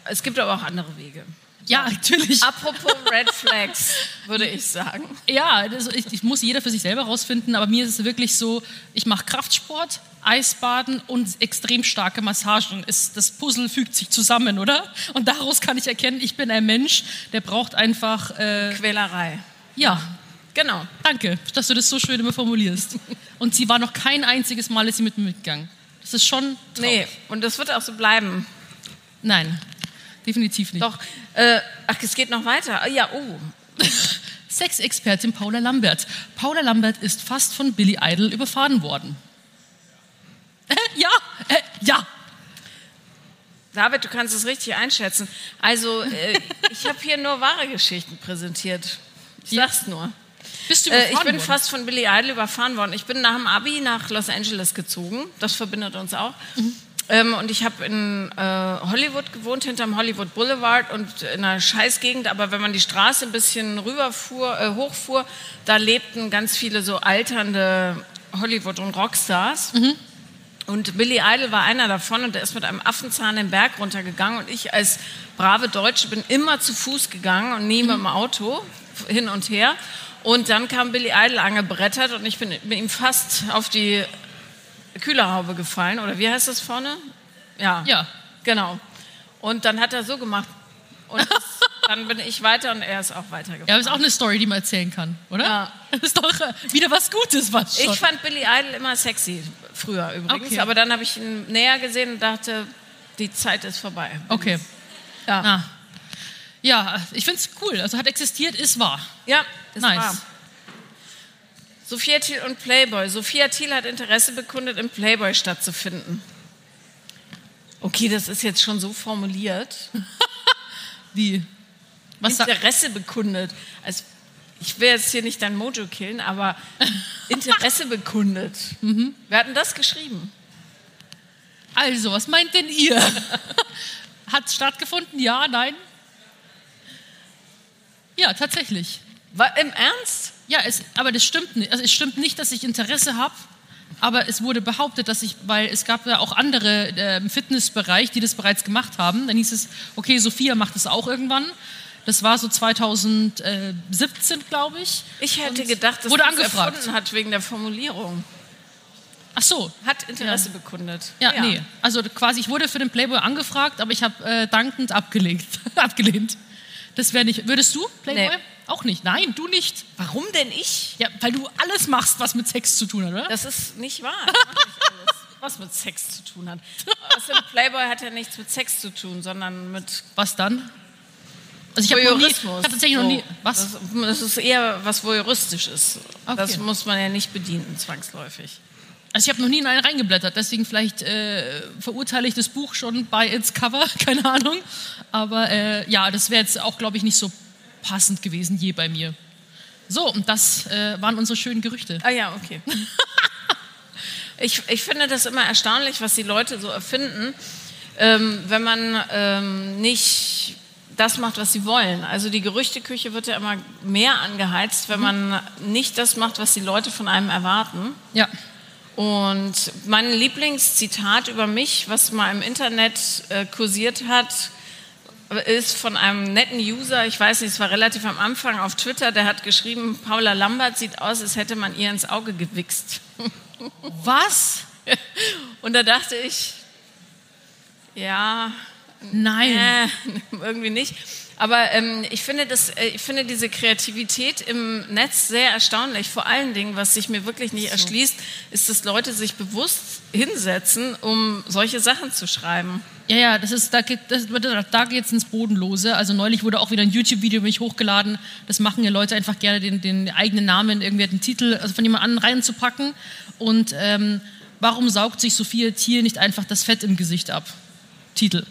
es gibt aber auch andere Wege. Ja, natürlich. Apropos Red Flags, würde ich sagen. Ja, das, ich, ich muss jeder für sich selber rausfinden, aber mir ist es wirklich so, ich mache Kraftsport, Eisbaden und extrem starke Massagen. Es, das Puzzle fügt sich zusammen, oder? Und daraus kann ich erkennen, ich bin ein Mensch, der braucht einfach, äh, Quälerei. Ja, Genau. danke, dass du das so schön immer formulierst. Und sie war noch kein einziges Mal, ist sie mit mir mitgegangen. Das ist schon traurig. Nee, und das wird auch so bleiben. Nein, definitiv nicht. Doch, äh, ach, es geht noch weiter. Ah, Ja, oh. Sexexpertin Paula Lambert. Paula Lambert ist fast von Billy Idol überfahren worden. Äh, ja, äh, ja. David, du kannst es richtig einschätzen. Also, äh, ich habe hier nur wahre Geschichten präsentiert. Ich sag's nur. Bist du Äh, überfahren ich bin worden? fast von Billy Idol überfahren worden. Ich bin nach dem Abi nach Los Angeles gezogen. Das verbindet uns auch. Mhm. Ähm, und ich habe in äh, Hollywood gewohnt, hinterm Hollywood Boulevard und in einer Scheißgegend. Aber wenn man die Straße ein bisschen rüberfuhr, äh, hochfuhr, da lebten ganz viele so alternde Hollywood- und Rockstars. Mhm. Und Billy Idol war einer davon und der ist mit einem Affenzahn den Berg runtergegangen. Und ich als brave Deutsche bin immer zu Fuß gegangen und nie mit dem Auto hin und her. Und dann kam Billy Idol angebrettert und ich bin mit ihm fast auf die Kühlerhaube gefallen. Oder wie heißt das vorne? Ja. Ja. Genau. Und dann hat er so gemacht. Und das, dann bin ich weiter und er ist auch weitergefahren. Ja, das ist auch eine Story, die man erzählen kann, oder? Ja. Das ist doch äh, wieder was Gutes, was schon. Ich fand Billy Idol immer sexy, früher übrigens. Okay. Aber dann habe ich ihn näher gesehen und dachte, die Zeit ist vorbei. okay. Ja, Ah. Ja, ich finde es cool. Also hat existiert, ist wahr. ja ist Nice. wahr. Sophia Thiel und Playboy. Sophia Thiel hat Interesse bekundet, im Playboy stattzufinden. Okay, das ist jetzt schon so formuliert. Wie? Was Interesse bekundet. Also, ich will jetzt hier nicht dein Mojo killen, aber Interesse bekundet. Mhm. Wer hat denn das geschrieben? also, was meint denn ihr? hat stattgefunden? Ja, nein? Ja, tatsächlich. War, Im Ernst? Ja, es, aber das stimmt nicht. Also es stimmt nicht, dass ich Interesse habe, aber es wurde behauptet, dass ich, weil es gab ja auch andere äh, im Fitnessbereich, die das bereits gemacht haben. Dann hieß es, okay, Sophia macht es auch irgendwann. Das war so 2017, glaube ich. Ich hätte Und gedacht, dass wurde es angefragt. erfunden hat wegen der Formulierung. Ach so. Hat Interesse bekundet. Ja, nee. Also quasi, ich wurde für den Playboy angefragt, aber ich habe äh, dankend abgelehnt. abgelehnt. Das wäre nicht. Würdest du Playboy? Nee. Auch nicht. Nein, du nicht. Warum denn ich? Ja, weil du alles machst, was mit Sex zu tun hat, oder? Das ist nicht wahr. Ich mach nicht alles, was mit Sex zu tun hat. Außerdem Playboy hat ja nichts mit Sex zu tun, sondern mit Was dann? Also ich habe tatsächlich noch nie. So. Was? Das, das ist eher was voyeuristisches. Das Okay. muss man ja nicht bedienen, zwangsläufig. Also ich habe noch nie in einen reingeblättert, deswegen vielleicht äh, verurteile ich das Buch schon bei its Cover, keine Ahnung. Aber äh, ja, das wäre jetzt auch, glaube ich, nicht so passend gewesen je bei mir. So, und das äh, waren unsere schönen Gerüchte. Ah ja, okay. ich, ich finde das immer erstaunlich, was die Leute so erfinden, ähm, wenn man ähm, nicht das macht, was sie wollen. Also die Gerüchteküche wird ja immer mehr angeheizt, wenn man nicht das macht, was die Leute von einem erwarten. Ja. Und mein Lieblingszitat über mich, was mal im Internet äh, kursiert hat, ist von einem netten User, ich weiß nicht, es war relativ am Anfang auf Twitter, der hat geschrieben, Paula Lambert sieht aus, als hätte man ihr ins Auge gewichst. Was? Und da dachte ich, ja, Nein. äh, irgendwie nicht. Aber ähm, ich, finde das, äh, ich finde diese Kreativität im Netz sehr erstaunlich. Vor allen Dingen, was sich mir wirklich nicht erschließt, ist, dass Leute sich bewusst hinsetzen, um solche Sachen zu schreiben. Ja, ja, das ist, da geht das, da geht's ins Bodenlose. Also neulich wurde auch wieder ein YouTube-Video mich hochgeladen. Das machen ja Leute einfach gerne, den, den eigenen Namen, irgendwie den Titel also von jemand anderem reinzupacken. Und ähm, warum saugt sich Sophia Thiel nicht einfach das Fett im Gesicht ab? Titel.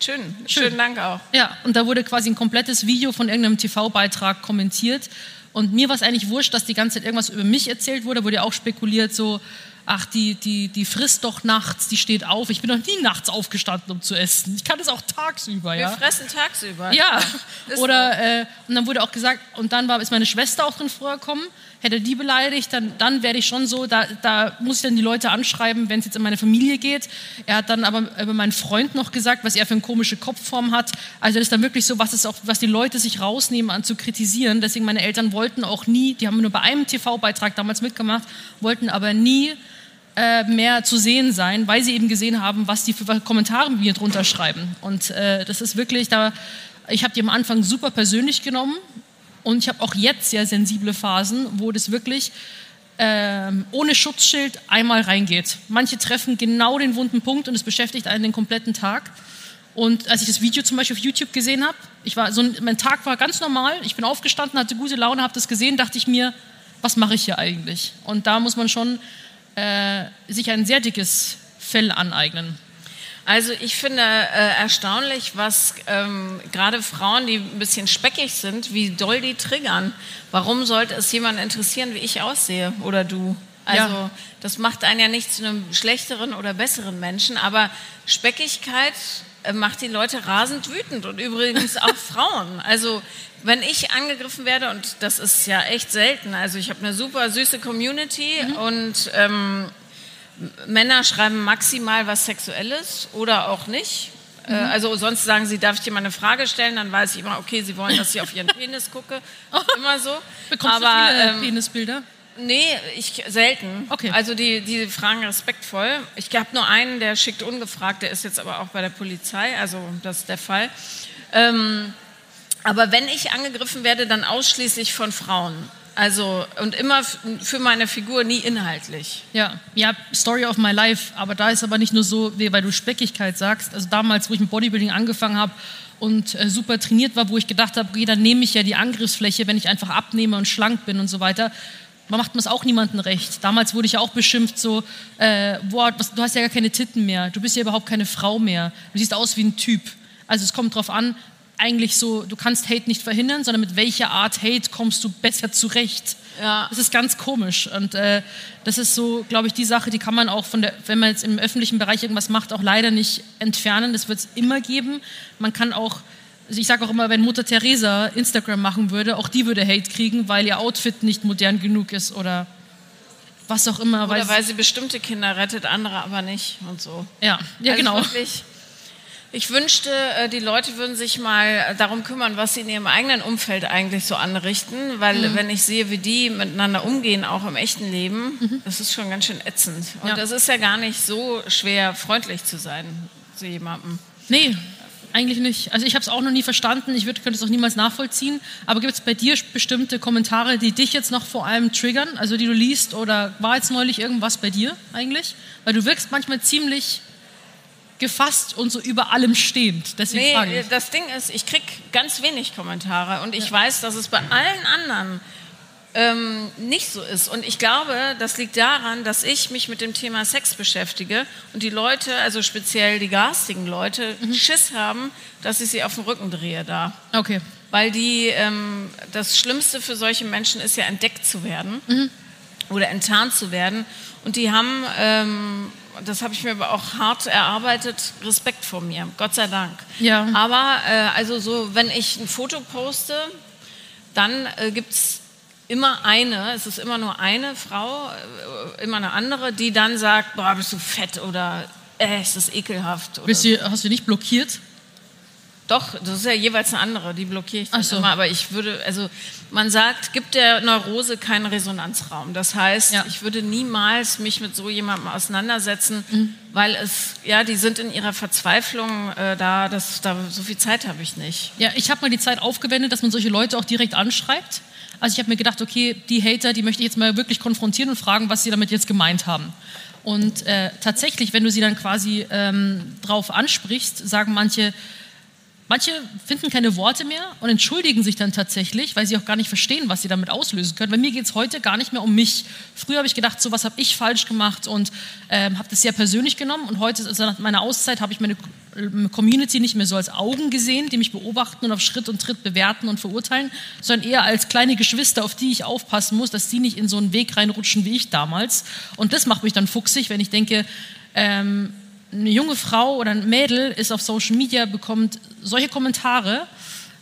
Schön, schönen Dank auch. Ja, und da wurde quasi ein komplettes Video von irgendeinem TV-Beitrag kommentiert. Und mir war es eigentlich wurscht, dass die ganze Zeit irgendwas über mich erzählt wurde. Wurde ja auch spekuliert, so, ach, die, die, die frisst doch nachts, die steht auf. Ich bin noch nie nachts aufgestanden, um zu essen. Ich kann das auch tagsüber, Wir ja. fressen tagsüber. Ja, Ist oder äh, und dann wurde auch gesagt, und dann war, ist meine Schwester auch drin vorgekommen, hätte die beleidigt, dann, dann werde ich schon so, da, da muss ich dann die Leute anschreiben, wenn es jetzt in meine Familie geht. Er hat dann aber über meinen Freund noch gesagt, was er für eine komische Kopfform hat. Also das ist dann wirklich so, was, ist auch, was die Leute sich rausnehmen an zu kritisieren. Deswegen meine Eltern wollten auch nie, die haben nur bei einem TV-Beitrag damals mitgemacht, wollten aber nie äh, mehr zu sehen sein, weil sie eben gesehen haben, was die für Kommentare mir drunter schreiben. Und äh, das ist wirklich, da, ich habe die am Anfang super persönlich genommen und ich habe auch jetzt sehr sensible Phasen, wo das wirklich ähm, ohne Schutzschild einmal reingeht. Manche treffen genau den wunden Punkt und es beschäftigt einen den kompletten Tag. Und als ich das Video zum Beispiel auf YouTube gesehen habe, so, mein Tag war ganz normal. Ich bin aufgestanden, hatte gute Laune, habe das gesehen, dachte ich mir, was mache ich hier eigentlich? Und da muss man schon äh, sich ein sehr dickes Fell aneignen. Also ich finde äh, erstaunlich, was ähm, gerade Frauen, die ein bisschen speckig sind, wie doll die triggern. Warum sollte es jemanden interessieren, wie ich aussehe oder du? Also Ja. das macht einen ja nicht zu einem schlechteren oder besseren Menschen, aber Speckigkeit äh, macht die Leute rasend wütend und übrigens auch Frauen. Also wenn ich angegriffen werde, und das ist ja echt selten, also ich habe eine super süße Community und ähm, Männer schreiben maximal was Sexuelles oder auch nicht. Äh, Also sonst sagen sie, darf ich dir mal eine Frage stellen? Dann weiß ich immer, okay, sie wollen, dass ich auf ihren Penis gucke. Immer so. Bekommst Aber du viele ähm, Penisbilder? nee, ich selten. Okay. Also die, die fragen respektvoll. Ich habe nur einen, der schickt ungefragt, der ist jetzt aber auch bei der Polizei, also das ist der Fall. Ähm, aber wenn ich angegriffen werde, dann ausschließlich von Frauen. Also und immer für meine Figur, nie inhaltlich. Ja, ja, Story of my life. Aber da ist aber nicht nur so, weil du Speckigkeit sagst. Also damals, wo ich mit Bodybuilding angefangen habe und äh, super trainiert war, wo ich gedacht habe, okay, dann nehme ich ja die Angriffsfläche, wenn ich einfach abnehme und schlank bin und so weiter. Man macht mir es auch niemandem recht. Damals wurde ich ja auch beschimpft, so, äh, boah, was, du hast ja gar keine Titten mehr, du bist ja überhaupt keine Frau mehr, du siehst aus wie ein Typ. Also es kommt drauf an, eigentlich so, du kannst Hate nicht verhindern, sondern mit welcher Art Hate kommst du besser zurecht. Ja. Das ist ganz komisch. Und äh, das ist so, glaube ich, die Sache, die kann man auch von der, wenn man jetzt im öffentlichen Bereich irgendwas macht, auch leider nicht entfernen. Das wird es immer geben. Man kann auch, also ich sage auch immer, wenn Mutter Teresa Instagram machen würde, auch die würde Hate kriegen, weil ihr Outfit nicht modern genug ist oder was auch immer. Oder sie- weil sie bestimmte Kinder rettet, andere aber nicht und so. ja, ja Also genau. Wirklich, ich wünschte, äh, die Leute würden sich mal darum kümmern, was sie in ihrem eigenen Umfeld eigentlich so anrichten, weil Mhm. wenn ich sehe, wie die miteinander umgehen, auch im echten Leben, das ist schon ganz schön ätzend. Und Mhm. Ja. das ist ja gar nicht so schwer, freundlich zu sein zu jemandem. Nee, eigentlich nicht. Also ich habe es auch noch nie verstanden. Ich könnte es auch niemals nachvollziehen. Aber gibt es bei dir bestimmte Kommentare, die dich jetzt noch vor allem triggern? Also die du liest? Oder war jetzt neulich irgendwas bei dir eigentlich? Weil du wirkst manchmal ziemlich gefasst und so über allem stehend. Deswegen Nee, frage ich. das Ding ist, ich krieg ganz wenig Kommentare und ich weiß, dass es bei allen anderen ähm, nicht so ist. Und ich glaube, das liegt daran, dass ich mich mit dem Thema Sex beschäftige und die Leute, also speziell die garstigen Leute, Mhm. Schiss haben, dass ich sie auf den Rücken drehe da. Okay. Weil die, ähm, das Schlimmste für solche Menschen ist ja entdeckt zu werden Mhm. oder enttarnt zu werden. Und die haben, ähm, das habe ich mir aber auch hart erarbeitet, Respekt vor mir, Gott sei Dank. Ja. Aber äh, also so, wenn ich ein Foto poste, dann äh, gibt es immer eine, es ist immer nur eine Frau, äh, immer eine andere, die dann sagt, boah, bist du fett oder äh, ist das ekelhaft. Oder du, hast du nicht blockiert? Doch, das ist ja jeweils eine andere, die blockiere ich dann so. immer. Aber ich würde, also man sagt, gibt der Neurose keinen Resonanzraum. Das heißt, Ja. ich würde niemals mich mit so jemandem auseinandersetzen, Mhm. weil es, ja, die sind in ihrer Verzweiflung äh, da, das, da, so viel Zeit habe ich nicht. Ja, ich habe mal die Zeit aufgewendet, dass man solche Leute auch direkt anschreibt. Also ich habe mir gedacht, okay, die Hater, die möchte ich jetzt mal wirklich konfrontieren und fragen, was sie damit jetzt gemeint haben. Und äh, tatsächlich, wenn du sie dann quasi ähm, drauf ansprichst, sagen manche, Manche finden keine Worte mehr und entschuldigen sich dann tatsächlich, weil sie auch gar nicht verstehen, was sie damit auslösen können. Bei mir geht es heute gar nicht mehr um mich. Früher habe ich gedacht, so was habe ich falsch gemacht und ähm, habe das sehr persönlich genommen. Und heute, also nach meiner Auszeit, habe ich meine äh, Community nicht mehr so als Augen gesehen, die mich beobachten und auf Schritt und Tritt bewerten und verurteilen, sondern eher als kleine Geschwister, auf die ich aufpassen muss, dass die nicht in so einen Weg reinrutschen wie ich damals. Und das macht mich dann fuchsig, wenn ich denke, ähm, eine junge Frau oder ein Mädel ist auf Social Media, bekommt solche Kommentare,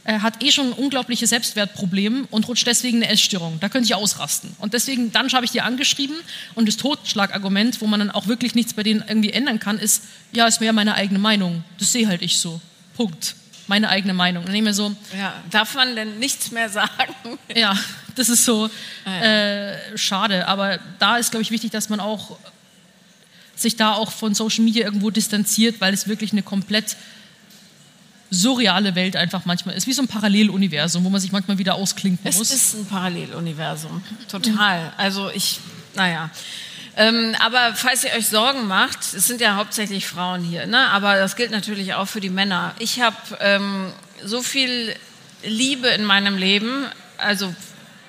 äh, hat eh schon ein unglaubliches Selbstwertproblem und rutscht deswegen eine Essstörung. Da könnte ich ausrasten. Und deswegen, dann habe ich die angeschrieben und das Totschlagargument, wo man dann auch wirklich nichts bei denen irgendwie ändern kann, ist, ja, ist mehr meine eigene Meinung. Das sehe halt ich so. Punkt. Meine eigene Meinung. Dann nehme ich mir so, Ja, darf man denn nichts mehr sagen? ja, das ist so äh, schade. Aber da ist, glaube ich, wichtig, dass man auch sich da auch von Social Media irgendwo distanziert, weil es wirklich eine komplett surreale Welt einfach manchmal ist, wie so ein Paralleluniversum, wo man sich manchmal wieder ausklinken Es muss. ist ein Paralleluniversum, total. Also ich, naja. Ähm, aber falls ihr euch Sorgen macht, es sind ja hauptsächlich Frauen hier, ne? aber das gilt natürlich auch für die Männer. Ich habe ähm, so viel Liebe in meinem Leben, also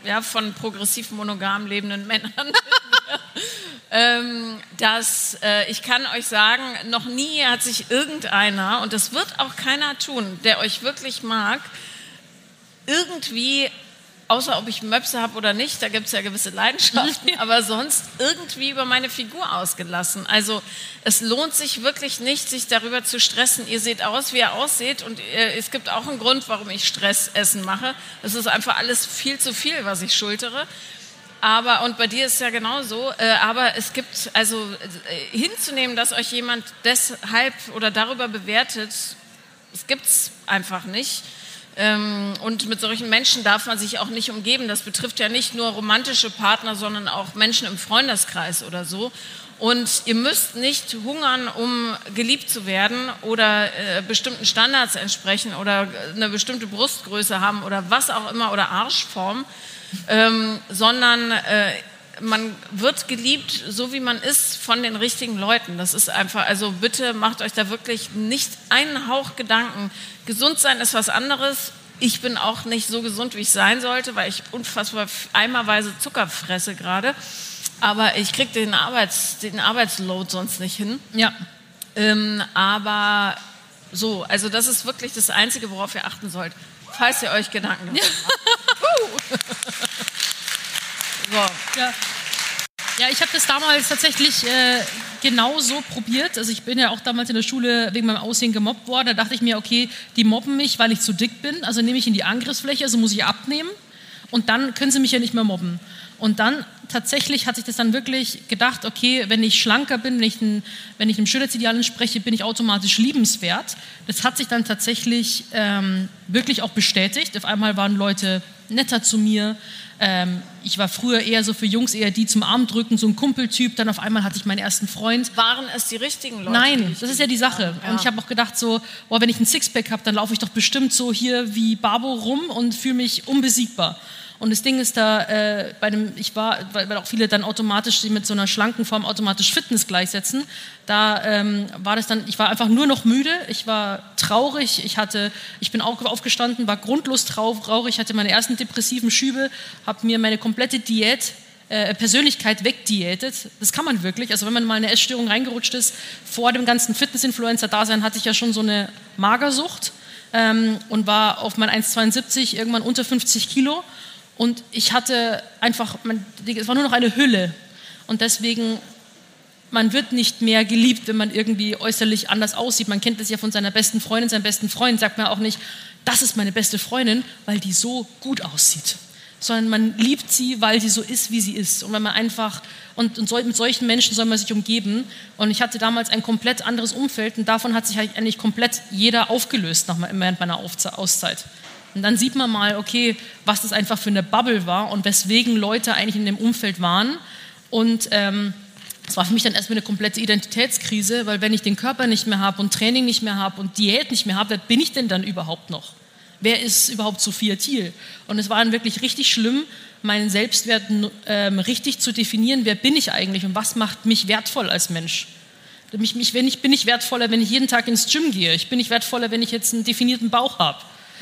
ja, von progressiv monogam lebenden Männern, ähm, dass äh, ich kann euch sagen, noch nie hat sich irgendeiner, und das wird auch keiner tun, der euch wirklich mag, irgendwie, außer ob ich Möpse habe oder nicht, da gibt es ja gewisse Leidenschaften, aber sonst irgendwie über meine Figur ausgelassen. Also es lohnt sich wirklich nicht, sich darüber zu stressen. Ihr seht aus, wie ihr ausseht und äh, es gibt auch einen Grund, warum ich Stressessen mache. Es ist einfach alles viel zu viel, was ich schultere. Aber, und bei dir ist es ja genauso, äh, aber es gibt, also äh, hinzunehmen, dass euch jemand deshalb oder darüber bewertet, das gibt es einfach nicht. Ähm, und mit solchen Menschen darf man sich auch nicht umgeben. Das betrifft ja nicht nur romantische Partner, sondern auch Menschen im Freundeskreis oder so. Und ihr müsst nicht hungern, um geliebt zu werden oder äh, bestimmten Standards entsprechen oder eine bestimmte Brustgröße haben oder was auch immer oder Arschform, ähm, sondern äh, man wird geliebt, so wie man ist, von den richtigen Leuten. Das ist einfach, also bitte macht euch da wirklich nicht einen Hauch Gedanken. Gesund sein ist was anderes. Ich bin auch nicht so gesund, wie ich sein sollte, weil ich unfassbar eimerweise Zucker fresse gerade. Aber ich kriege den, Arbeits, den Arbeitsload sonst nicht hin. Ja, Ähm, aber so, also das ist wirklich das Einzige, worauf ihr achten sollt, falls ihr euch Gedanken darüber macht. so. Ja. Ja, ich habe das damals tatsächlich äh, genauso probiert. Also ich bin ja auch damals in der Schule wegen meinem Aussehen gemobbt worden. Da dachte ich mir, okay, die mobben mich, weil ich zu dick bin. Also nehme ich in die Angriffsfläche, also muss ich abnehmen. Und dann können sie mich ja nicht mehr mobben. Und dann tatsächlich hatte ich das dann wirklich gedacht, okay, wenn ich schlanker bin, wenn ich, ein, wenn ich einem Schönheitsideal entspreche, bin ich automatisch liebenswert. Das hat sich dann tatsächlich ähm, wirklich auch bestätigt. Auf einmal waren Leute netter zu mir. Ähm, ich war früher eher so für Jungs eher die zum Arm drücken, so ein Kumpeltyp. Dann auf einmal hatte ich meinen ersten Freund. Waren es die richtigen Leute? Nein, das ist ja die Sache. Ja. Und ich habe auch gedacht so, boah, wenn ich ein Sixpack habe, dann laufe ich doch bestimmt so hier wie Babo rum und fühle mich unbesiegbar. Und das Ding ist da, äh, bei dem, ich war, weil, auch viele dann automatisch mit so einer schlanken Form automatisch Fitness gleichsetzen. Da ähm, war das dann, ich war einfach nur noch müde, ich war traurig, ich hatte, ich bin auch aufgestanden, war grundlos trau- traurig, hatte meine ersten depressiven Schübe, habe mir meine komplette Diät äh, Persönlichkeit wegdiätet. Das kann man wirklich. Also wenn man mal in eine Essstörung reingerutscht ist, vor dem ganzen Fitness-Influencer-Dasein hatte ich ja schon so eine Magersucht ähm, und war auf mein 1,72 irgendwann unter 50 Kilo. Und ich hatte einfach, man, es war nur noch eine Hülle. Und deswegen, man wird nicht mehr geliebt, wenn man irgendwie äußerlich anders aussieht. Man kennt das ja von seiner besten Freundin, seinem besten Freund sagt man auch nicht, das ist meine beste Freundin, weil die so gut aussieht. sondern man liebt sie, weil sie so ist, wie sie ist. Und wenn man einfach, und, und so, mit solchen Menschen soll man sich umgeben. Und ich hatte damals ein komplett anderes Umfeld und davon hat sich eigentlich komplett jeder aufgelöst nach, während meiner Auszeit. Und dann sieht man mal, okay, was das einfach für eine Bubble war und weswegen Leute eigentlich in dem Umfeld waren. Und ähm, war für mich dann erstmal eine komplette Identitätskrise, weil wenn ich den Körper nicht mehr habe und Training nicht mehr habe und Diät nicht mehr habe, wer bin ich denn dann überhaupt noch? Wer ist überhaupt Sophia Thiel? Und es war dann wirklich richtig schlimm, meinen Selbstwert ähm, richtig zu definieren, wer bin ich eigentlich und was macht mich wertvoll als Mensch. Mich, ich bin ich wertvoller, wenn ich jeden Tag ins Gym gehe. Ich bin nicht wertvoller, wenn ich jetzt einen definierten Bauch habe.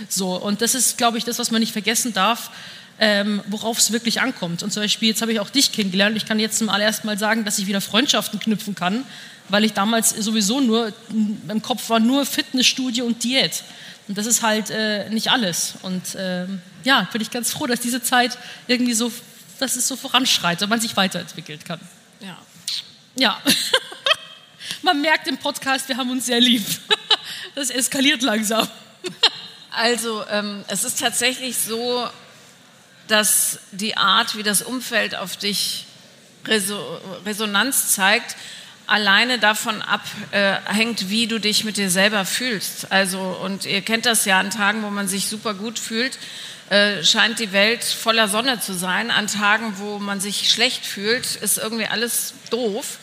So, und das ist, glaube ich, das, was man nicht vergessen darf, ähm, worauf es wirklich ankommt. Und zum Beispiel, jetzt habe ich auch dich kennengelernt. Ich kann jetzt zum allerersten Mal sagen, dass ich wieder Freundschaften knüpfen kann, weil ich damals sowieso nur, im Kopf war nur Fitnessstudio und Diät. Und das ist halt äh, nicht alles. Und äh, ja, bin ich ganz froh, dass diese Zeit irgendwie so, dass es so voranschreitet und man sich weiterentwickelt kann. Ja. Ja. man merkt im Podcast, wir haben uns sehr lieb. das eskaliert langsam. Also ähm, es ist tatsächlich so, dass die Art, wie das Umfeld auf dich Resonanz zeigt, alleine davon abhängt, äh, wie du dich mit dir selber fühlst. Also, und ihr kennt das ja an Tagen, wo man sich super gut fühlt, äh, scheint die Welt voller Sonne zu sein. An Tagen, wo man sich schlecht fühlt, ist irgendwie alles doof.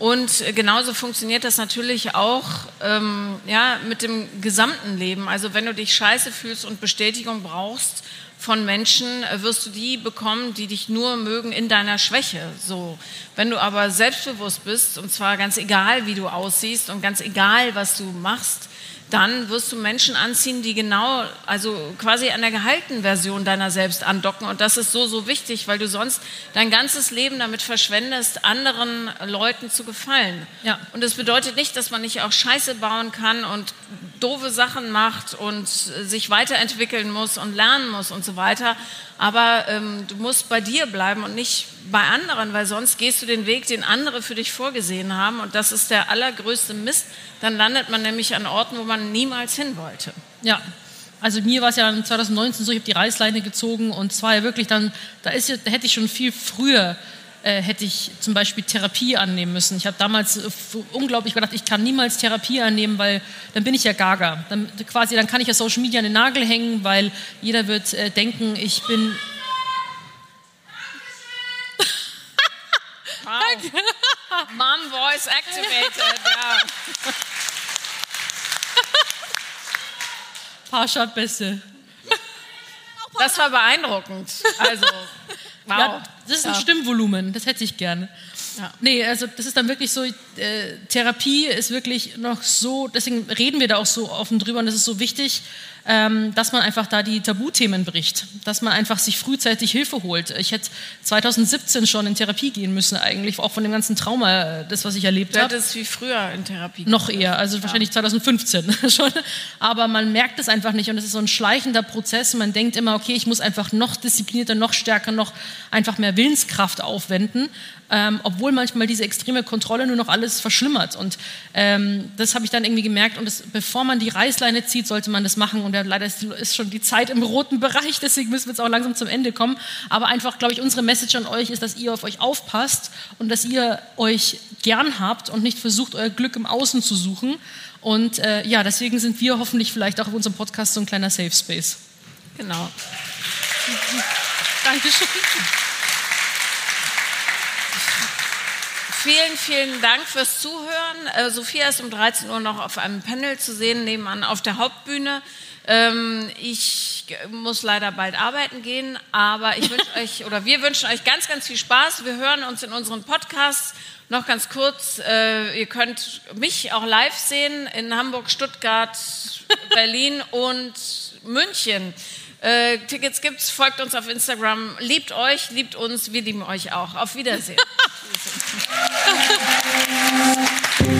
Und genauso funktioniert das natürlich auch ähm, ja, mit dem gesamten Leben. Also wenn du dich scheiße fühlst und Bestätigung brauchst von Menschen, wirst du die bekommen, die dich nur mögen in deiner Schwäche. So. Wenn du aber selbstbewusst bist, und zwar ganz egal, wie du aussiehst und ganz egal, was du machst, dann wirst du Menschen anziehen, die genau, also quasi an der gehaltenen Version deiner selbst andocken. Und das ist so, so wichtig, weil du sonst dein ganzes Leben damit verschwendest, anderen Leuten zu gefallen. Ja. Und das bedeutet nicht, dass man nicht auch Scheiße bauen kann und doofe Sachen macht und sich weiterentwickeln muss und lernen muss und so weiter. Aber ähm, du musst bei dir bleiben und nicht bei anderen, weil sonst gehst du den Weg, den andere für dich vorgesehen haben. Und das ist der allergrößte Mist. Dann landet man nämlich an Orten, wo man niemals hin wollte. Ja, also mir war es ja 2019 so, ich habe die Reißleine gezogen und zwar ja wirklich dann, da, ist, da hätte ich schon viel früher äh, hätte ich zum Beispiel Therapie annehmen müssen. Ich habe damals unglaublich gedacht, ich kann niemals Therapie annehmen, weil dann bin ich ja gaga. Dann, quasi, dann kann ich ja Social Media an den Nagel hängen, weil jeder wird äh, denken, ich bin... Wow. Mom Voice activated, ja. Parshad Beste. Das war beeindruckend. Also, wow. Ja, das ist ein ja. Stimmvolumen, das hätte ich gerne. Ja. Nee, also das ist dann wirklich so, äh, Therapie ist wirklich noch so, deswegen reden wir da auch so offen drüber und das ist so wichtig, dass man einfach da die Tabuthemen bricht, dass man einfach sich frühzeitig Hilfe holt. Ich hätte 2017 schon in Therapie gehen müssen eigentlich, auch von dem ganzen Trauma, das was ich erlebt habe. Das ist wie früher in Therapie. Noch eher, also ja. wahrscheinlich 2015 schon. Aber man merkt es einfach nicht und es ist so ein schleichender Prozess. Man denkt immer, okay, ich muss einfach noch disziplinierter, noch stärker, noch einfach mehr Willenskraft aufwenden ähm, obwohl manchmal diese extreme Kontrolle nur noch alles verschlimmert. Und ähm, das habe ich dann irgendwie gemerkt. Und das, bevor man die Reißleine zieht, sollte man das machen. Und ja, leider ist, ist, schon die Zeit im roten Bereich, deswegen müssen wir jetzt auch langsam zum Ende kommen. Aber einfach, glaube ich, unsere Message an euch ist, dass ihr auf euch aufpasst und dass ihr euch gern habt und nicht versucht, euer Glück im Außen zu suchen. Und äh, ja, deswegen sind wir hoffentlich vielleicht auch auf unserem Podcast so ein kleiner Safe Space. Genau. Dankeschön. Vielen, vielen Dank fürs Zuhören. Äh, Sophia ist um 13 Uhr noch auf einem Panel zu sehen, nebenan auf der Hauptbühne. Ähm, ich muss leider bald arbeiten gehen, aber ich wünsche euch oder wir wünschen euch ganz, ganz viel Spaß. Wir hören uns in unseren Podcasts. Noch ganz kurz, äh, ihr könnt mich auch live sehen in Hamburg, Stuttgart, Berlin und München. Äh, Tickets gibt's, folgt uns auf Instagram, liebt euch, liebt uns, wir lieben euch auch. Auf Wiedersehen.